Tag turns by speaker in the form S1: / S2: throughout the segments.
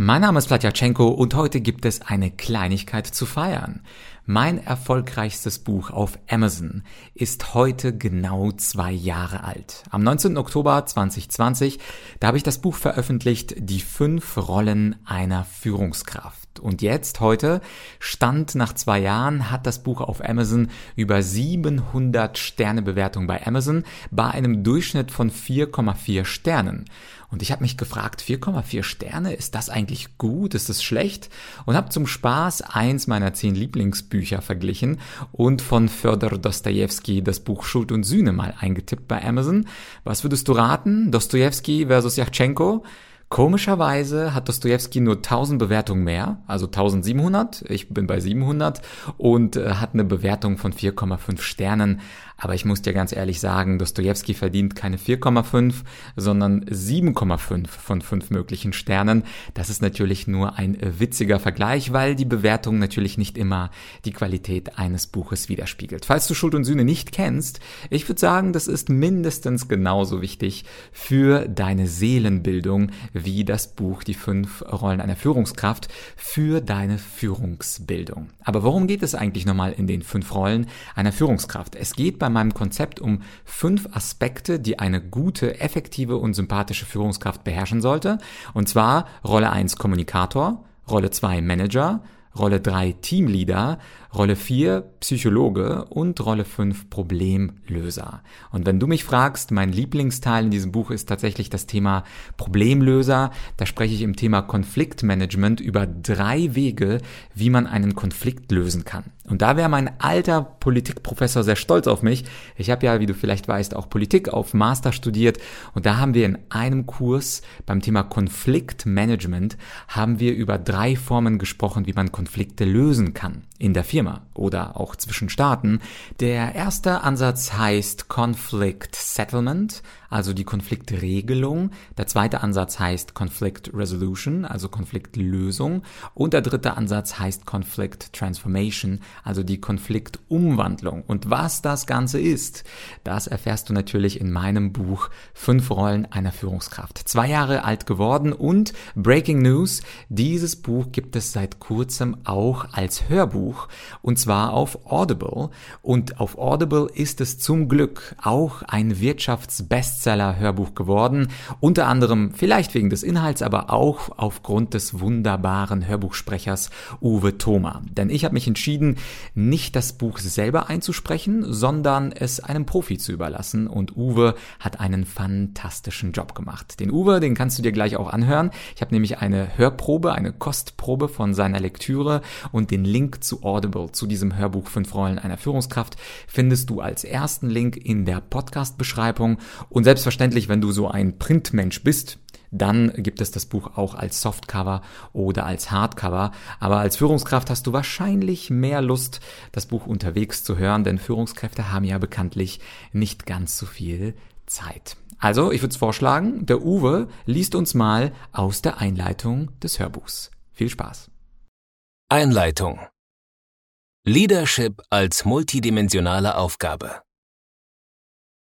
S1: Mein Name ist Platjatschenko und heute gibt es eine Kleinigkeit zu feiern. Mein erfolgreichstes Buch auf Amazon ist heute genau zwei Jahre alt. Am 19. Oktober 2020, da habe ich das Buch veröffentlicht, Die fünf Rollen einer Führungskraft. Und jetzt, heute, Stand nach zwei Jahren, hat das Buch auf Amazon über 700 Sterne Bewertung bei Amazon bei einem Durchschnitt von 4,4 Sternen. Und ich habe mich gefragt, 4,4 Sterne, ist das eigentlich gut? Ist das schlecht? Und habe zum Spaß eins meiner zehn Lieblingsbücher verglichen und von Fyodor Dostoevsky das Buch Schuld und Sühne mal eingetippt bei Amazon. Was würdest du raten? Dostoevsky versus Yachchenko? Komischerweise hat Dostoevsky nur 1000 Bewertungen mehr, also 1700, ich bin bei 700 und äh, hat eine Bewertung von 4,5 Sternen. Aber ich muss dir ganz ehrlich sagen, Dostoevsky verdient keine 4,5, sondern 7,5 von 5 möglichen Sternen. Das ist natürlich nur ein witziger Vergleich, weil die Bewertung natürlich nicht immer die Qualität eines Buches widerspiegelt. Falls du Schuld und Sühne nicht kennst, ich würde sagen, das ist mindestens genauso wichtig für deine Seelenbildung wie das Buch Die fünf Rollen einer Führungskraft für deine Führungsbildung. Aber worum geht es eigentlich nochmal in den fünf Rollen einer Führungskraft? Es geht bei meinem Konzept um fünf Aspekte, die eine gute, effektive und sympathische Führungskraft beherrschen sollte. Und zwar Rolle 1 Kommunikator, Rolle 2 Manager, Rolle 3 Teamleader, Rolle 4 Psychologe und Rolle 5 Problemlöser. Und wenn du mich fragst, mein Lieblingsteil in diesem Buch ist tatsächlich das Thema Problemlöser. Da spreche ich im Thema Konfliktmanagement über drei Wege, wie man einen Konflikt lösen kann. Und da wäre mein alter Politikprofessor sehr stolz auf mich. Ich habe ja, wie du vielleicht weißt, auch Politik auf Master studiert und da haben wir in einem Kurs beim Thema Konfliktmanagement haben wir über drei Formen gesprochen, wie man Konflikte lösen kann in der Firma oder auch zwischen Staaten. Der erste Ansatz heißt Conflict Settlement, also die Konfliktregelung. Der zweite Ansatz heißt Conflict Resolution, also Konfliktlösung. Und der dritte Ansatz heißt Conflict Transformation, also die Konfliktumwandlung. Und was das Ganze ist, das erfährst du natürlich in meinem Buch Fünf Rollen einer Führungskraft. Zwei Jahre alt geworden und Breaking News, dieses Buch gibt es seit kurzem auch als Hörbuch und zwar auf Audible. Und auf Audible ist es zum Glück auch ein Wirtschaftsbest Bestseller-Hörbuch geworden. Unter anderem vielleicht wegen des Inhalts, aber auch aufgrund des wunderbaren Hörbuchsprechers Uwe Thoma. Denn ich habe mich entschieden, nicht das Buch selber einzusprechen, sondern es einem Profi zu überlassen. Und Uwe hat einen fantastischen Job gemacht. Den Uwe, den kannst du dir gleich auch anhören. Ich habe nämlich eine Hörprobe, eine Kostprobe von seiner Lektüre und den Link zu Audible, zu diesem Hörbuch Fünf Rollen einer Führungskraft, findest du als ersten Link in der Podcast-Beschreibung. Und selbstverständlich, wenn du so ein Printmensch bist, dann gibt es das Buch auch als Softcover oder als Hardcover. Aber als Führungskraft hast du wahrscheinlich mehr Lust, das Buch unterwegs zu hören, denn Führungskräfte haben ja bekanntlich nicht ganz so viel Zeit. Also, ich würde es vorschlagen, der Uwe liest uns mal aus der Einleitung des Hörbuchs. Viel Spaß.
S2: Einleitung Leadership als multidimensionale Aufgabe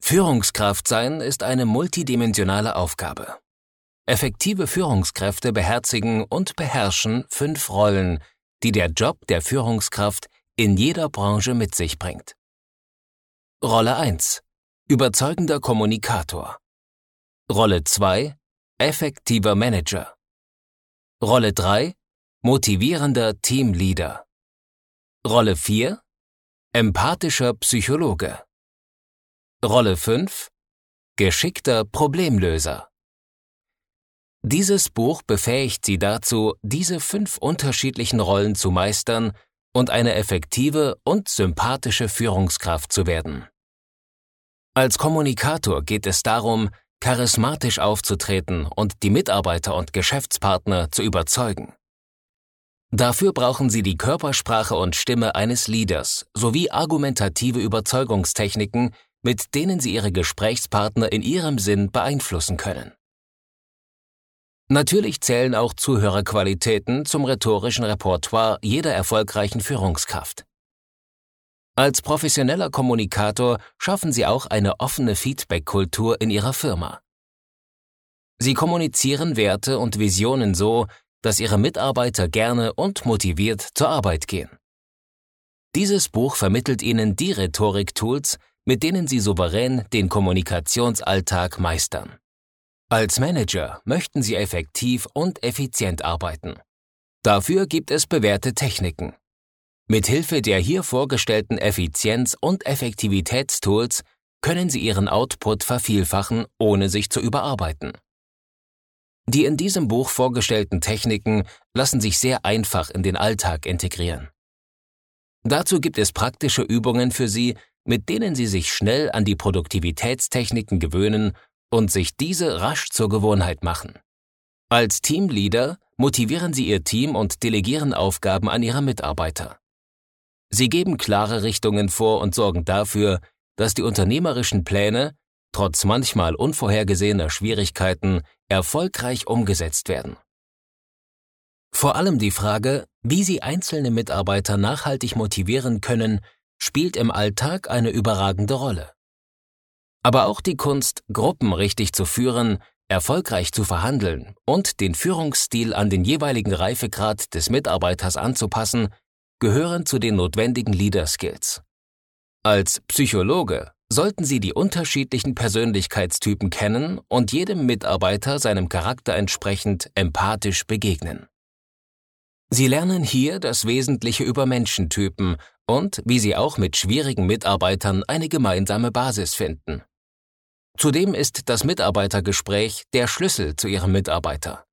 S2: Führungskraft sein ist eine multidimensionale Aufgabe. Effektive Führungskräfte beherzigen und beherrschen fünf Rollen, die der Job der Führungskraft in jeder Branche mit sich bringt. Rolle 1. Überzeugender Kommunikator. Rolle 2. Effektiver Manager. Rolle 3. Motivierender Teamleader. Rolle 4. Empathischer Psychologe. Rolle 5 Geschickter Problemlöser Dieses Buch befähigt Sie dazu, diese fünf unterschiedlichen Rollen zu meistern und eine effektive und sympathische Führungskraft zu werden. Als Kommunikator geht es darum, charismatisch aufzutreten und die Mitarbeiter und Geschäftspartner zu überzeugen. Dafür brauchen Sie die Körpersprache und Stimme eines Leaders sowie argumentative Überzeugungstechniken, mit denen Sie Ihre Gesprächspartner in Ihrem Sinn beeinflussen können. Natürlich zählen auch Zuhörerqualitäten zum rhetorischen Repertoire jeder erfolgreichen Führungskraft. Als professioneller Kommunikator schaffen Sie auch eine offene Feedback-Kultur in Ihrer Firma. Sie kommunizieren Werte und Visionen so, dass Ihre Mitarbeiter gerne und motiviert zur Arbeit gehen. Dieses Buch vermittelt Ihnen die Rhetorik-Tools, mit denen Sie souverän den Kommunikationsalltag meistern. Als Manager möchten Sie effektiv und effizient arbeiten. Dafür gibt es bewährte Techniken. Mithilfe der hier vorgestellten Effizienz- und Effektivitätstools können Sie Ihren Output vervielfachen, ohne sich zu überarbeiten. Die in diesem Buch vorgestellten Techniken lassen sich sehr einfach in den Alltag integrieren. Dazu gibt es praktische Übungen für Sie, mit denen Sie sich schnell an die Produktivitätstechniken gewöhnen und sich diese rasch zur Gewohnheit machen. Als Teamleader motivieren Sie Ihr Team und delegieren Aufgaben an Ihre Mitarbeiter. Sie geben klare Richtungen vor und sorgen dafür, dass die unternehmerischen Pläne, trotz manchmal unvorhergesehener Schwierigkeiten, erfolgreich umgesetzt werden. Vor allem die Frage, wie Sie einzelne Mitarbeiter nachhaltig motivieren können, spielt im Alltag eine überragende Rolle. Aber auch die Kunst, Gruppen richtig zu führen, erfolgreich zu verhandeln und den Führungsstil an den jeweiligen Reifegrad des Mitarbeiters anzupassen, gehören zu den notwendigen Leader Skills. Als Psychologe sollten Sie die unterschiedlichen Persönlichkeitstypen kennen und jedem Mitarbeiter seinem Charakter entsprechend empathisch begegnen. Sie lernen hier das Wesentliche über Menschentypen und wie Sie auch mit schwierigen Mitarbeitern eine gemeinsame Basis finden. Zudem ist das Mitarbeitergespräch der Schlüssel zu Ihrem Mitarbeiter.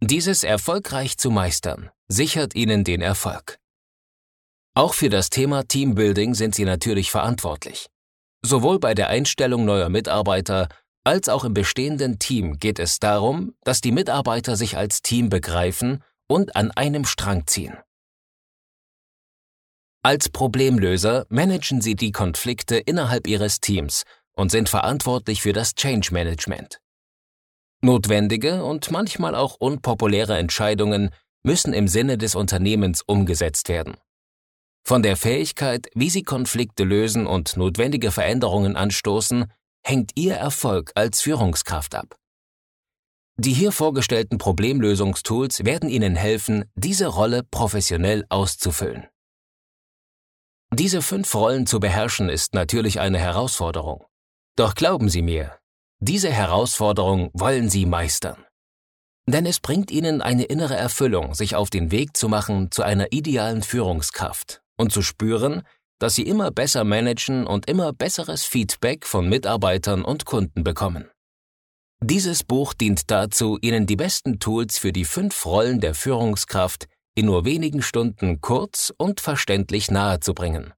S2: Dieses erfolgreich zu meistern, sichert Ihnen den Erfolg. Auch für das Thema Teambuilding sind Sie natürlich verantwortlich. Sowohl bei der Einstellung neuer Mitarbeiter als auch im bestehenden Team geht es darum, dass die Mitarbeiter sich als Team begreifen und an einem Strang ziehen. Als Problemlöser managen Sie die Konflikte innerhalb Ihres Teams und sind verantwortlich für das Change Management. Notwendige und manchmal auch unpopuläre Entscheidungen müssen im Sinne des Unternehmens umgesetzt werden. Von der Fähigkeit, wie Sie Konflikte lösen und notwendige Veränderungen anstoßen, hängt Ihr Erfolg als Führungskraft ab. Die hier vorgestellten Problemlösungstools werden Ihnen helfen, diese Rolle professionell auszufüllen. Diese fünf Rollen zu beherrschen ist natürlich eine Herausforderung. Doch glauben Sie mir, diese Herausforderung wollen Sie meistern. Denn es bringt Ihnen eine innere Erfüllung, sich auf den Weg zu machen zu einer idealen Führungskraft und zu spüren, dass Sie immer besser managen und immer besseres Feedback von Mitarbeitern und Kunden bekommen. Dieses Buch dient dazu, Ihnen die besten Tools für die fünf Rollen der Führungskraft in nur wenigen Stunden kurz und verständlich nahezubringen.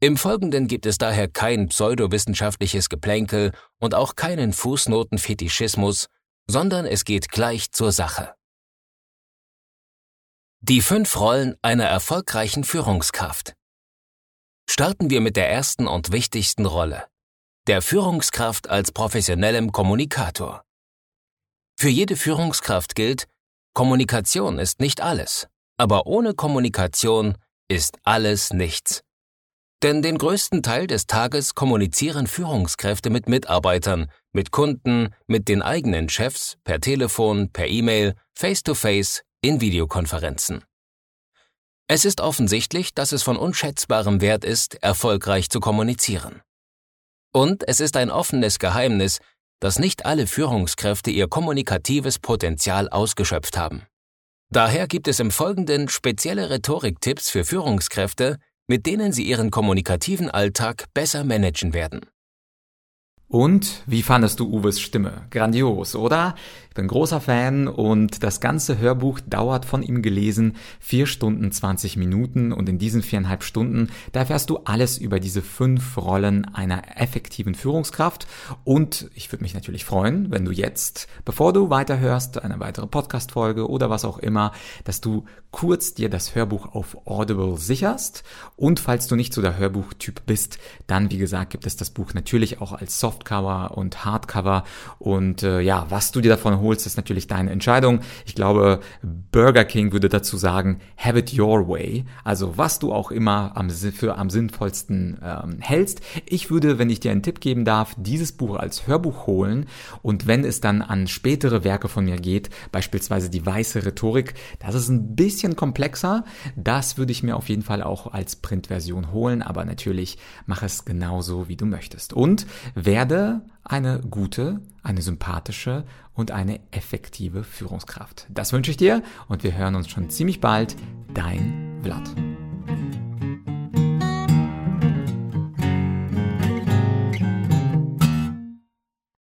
S2: Im Folgenden gibt es daher kein pseudowissenschaftliches Geplänkel und auch keinen Fußnotenfetischismus, sondern es geht gleich zur Sache. Die fünf Rollen einer erfolgreichen Führungskraft. Starten wir mit der ersten und wichtigsten Rolle, der Führungskraft als professionellem Kommunikator. Für jede Führungskraft gilt, Kommunikation ist nicht alles, aber ohne Kommunikation ist alles nichts. Denn den größten Teil des Tages kommunizieren Führungskräfte mit Mitarbeitern, mit Kunden, mit den eigenen Chefs, per Telefon, per E-Mail, face-to-face, in Videokonferenzen. Es ist offensichtlich, dass es von unschätzbarem Wert ist, erfolgreich zu kommunizieren. Und es ist ein offenes Geheimnis, dass nicht alle Führungskräfte ihr kommunikatives Potenzial ausgeschöpft haben. Daher gibt es im Folgenden spezielle Rhetoriktipps für Führungskräfte, mit denen Sie Ihren kommunikativen Alltag besser managen werden.
S1: Und wie fandest du Uwes Stimme? Grandios, oder? Ich bin großer Fan und das ganze Hörbuch dauert von ihm gelesen vier Stunden 20 Minuten und in diesen viereinhalb Stunden, da erfährst du alles über diese fünf Rollen einer effektiven Führungskraft und ich würde mich natürlich freuen, wenn du jetzt, bevor du weiterhörst, eine weitere Podcast-Folge oder was auch immer, dass du kurz dir das Hörbuch auf Audible sicherst und falls du nicht so der Hörbuchtyp bist, dann wie gesagt gibt es das Buch natürlich auch als Software Softcover und Hardcover. Und äh, ja, was du dir davon holst, ist natürlich deine Entscheidung. Ich glaube, Burger King würde dazu sagen, have it your way. Also was du auch immer am, für am sinnvollsten ähm, hältst. Ich würde, wenn ich dir einen Tipp geben darf, dieses Buch als Hörbuch holen. Und wenn es dann an spätere Werke von mir geht, beispielsweise die weiße Rhetorik, das ist ein bisschen komplexer. Das würde ich mir auf jeden Fall auch als Printversion holen. Aber natürlich mach es genauso, wie du möchtest. Und werde eine gute, eine sympathische und eine effektive Führungskraft. Das wünsche ich dir und wir hören uns schon ziemlich bald. Dein Vlad.